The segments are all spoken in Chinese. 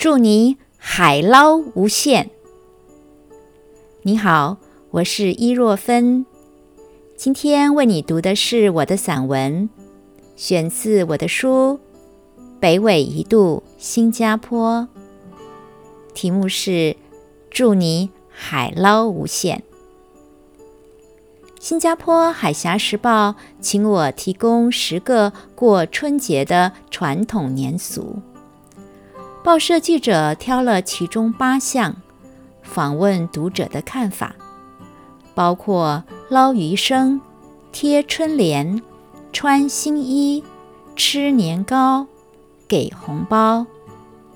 祝你海捞无限。你好，我是伊若芬，今天为你读的是我的散文，选自我的书《北纬一度新加坡》，题目是《祝你海捞无限》。新加坡海峡时报请我提供十个过春节的传统年俗。报社记者挑了其中八项，访问读者的看法，包括捞鱼生、贴春联、穿新衣、吃年糕、给红包、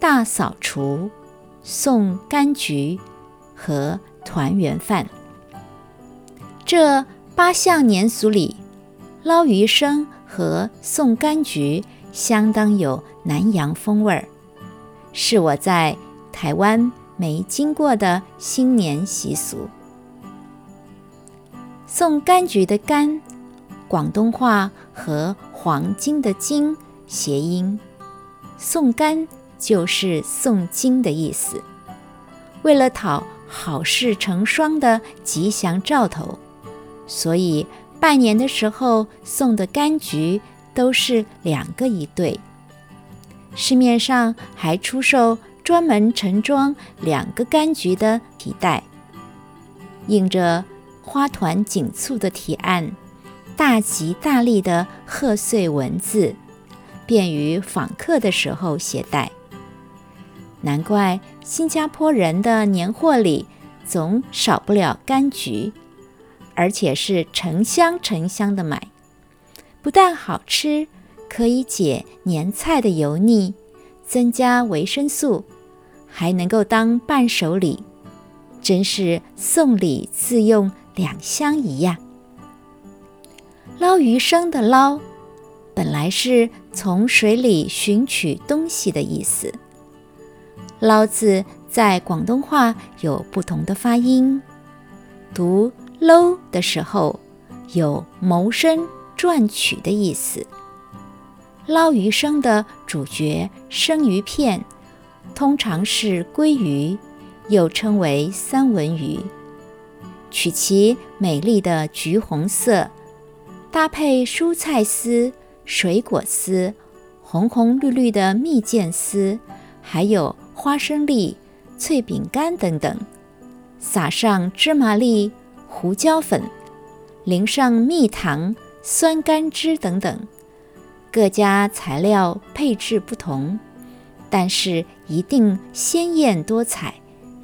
大扫除、送柑橘和团圆饭。这八项年俗里，捞鱼生和送柑橘相当有南洋风味儿，是我在台湾没经过的新年习俗。送柑橘的“柑”，广东话和黄金的“金”谐音，送柑就是送金的意思。为了讨好事成双的吉祥兆头。所以拜年的时候送的柑橘都是两个一对。市面上还出售专门盛装两个柑橘的提袋，印着花团锦簇的提案，大吉大利的贺岁文字，便于访客的时候携带。难怪新加坡人的年货里总少不了柑橘。而且是成箱成箱的买，不但好吃，可以解年菜的油腻，增加维生素，还能够当伴手礼，真是送礼自用两相宜呀！捞鱼生的捞，本来是从水里寻取东西的意思。捞字在广东话有不同的发音，读。捞的时候有谋生赚取的意思。捞鱼生的主角生鱼片，通常是鲑鱼，又称为三文鱼，取其美丽的橘红色，搭配蔬菜丝、水果丝、红红绿绿的蜜饯丝，还有花生粒、脆饼干等等，撒上芝麻粒。胡椒粉，淋上蜜糖、酸甘汁等等，各家材料配置不同，但是一定鲜艳多彩，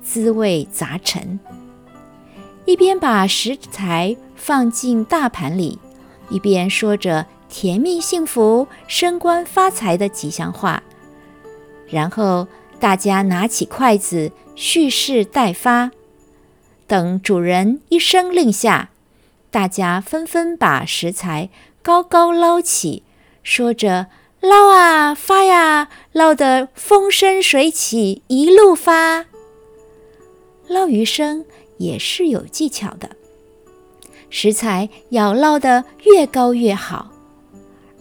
滋味杂陈。一边把食材放进大盘里，一边说着甜蜜幸福、升官发财的吉祥话，然后大家拿起筷子蓄势待发。等主人一声令下，大家纷纷把食材高高捞起，说着“捞啊发呀，捞得风生水起，一路发。”捞鱼生也是有技巧的，食材要捞得越高越好，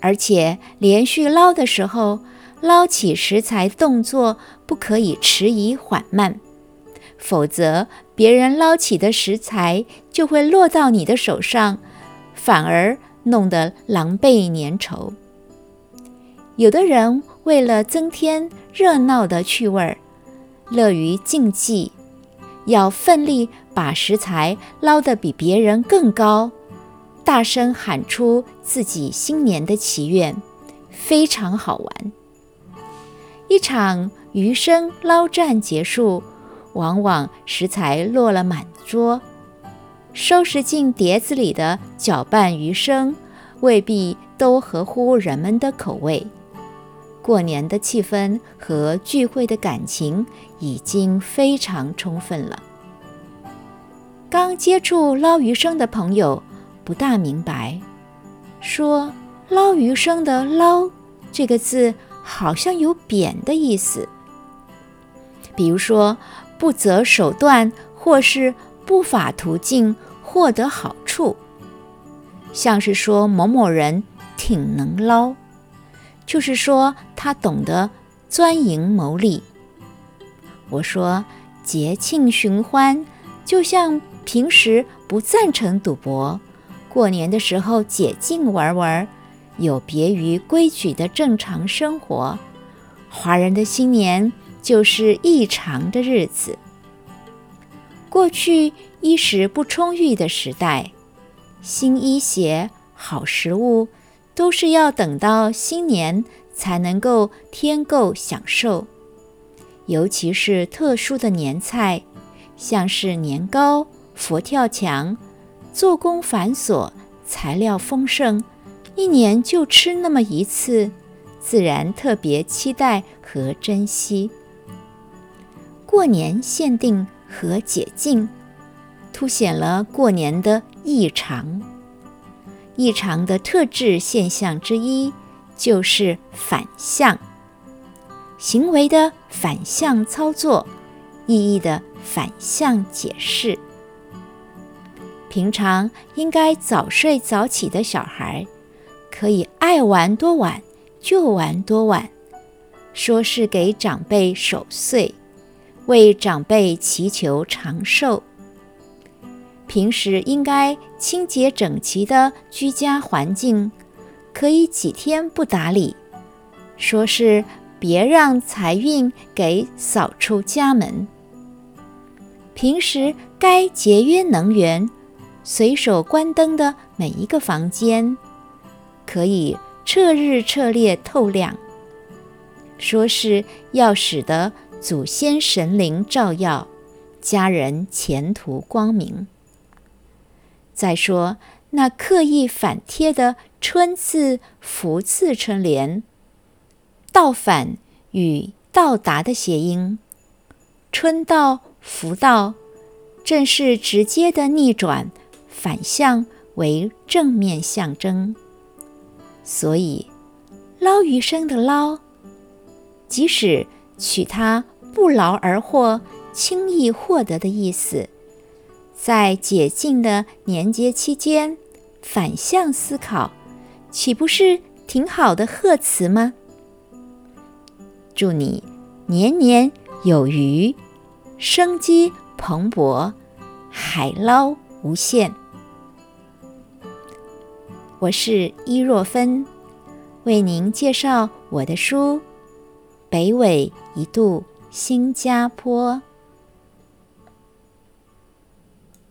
而且连续捞的时候，捞起食材动作不可以迟疑缓慢。否则，别人捞起的食材就会落到你的手上，反而弄得狼狈粘稠。有的人为了增添热闹的趣味儿，乐于竞技，要奋力把食材捞得比别人更高，大声喊出自己新年的祈愿，非常好玩。一场鱼生捞战结束。往往食材落了满桌，收拾进碟子里的搅拌鱼生未必都合乎人们的口味。过年的气氛和聚会的感情已经非常充分了。刚接触捞鱼生的朋友不大明白，说“捞鱼生”的“捞”这个字好像有贬的意思，比如说。不择手段或是不法途径获得好处，像是说某某人挺能捞，就是说他懂得钻营谋利。我说节庆寻欢，就像平时不赞成赌博，过年的时候解禁玩玩，有别于规矩的正常生活。华人的新年就是异常的日子。过去衣食不充裕的时代，新衣鞋、好食物都是要等到新年才能够添购享受。尤其是特殊的年菜，像是年糕、佛跳墙，做工繁琐，材料丰盛，一年就吃那么一次，自然特别期待和珍惜。过年限定和解禁，凸显了过年的异常。异常的特质现象之一，就是反向。行为的反向操作，意义的反向解释。平常应该早睡早起的小孩，可以爱玩多晚就玩多晚，说是给长辈守岁，为长辈祈求长寿。平时应该清洁整齐的居家环境，可以几天不打理，说是。别让财运给扫出家门。平时该节约能源，随手关灯的每一个房间，可以彻日彻夜透亮。说是要使得祖先神灵照耀，家人前途光明。再说那刻意反贴的春字福字春联。倒反与到达的谐音，春到福到，正是直接的逆转，反向为正面象征。所以，捞鱼生的捞，即使取它不劳而获、轻易获得的意思，在解禁的年节期间，反向思考，岂不是挺好的贺词吗？祝你年年有余，生机蓬勃，海捞无限。我是伊若芬，为您介绍我的书《北纬一度新加坡》。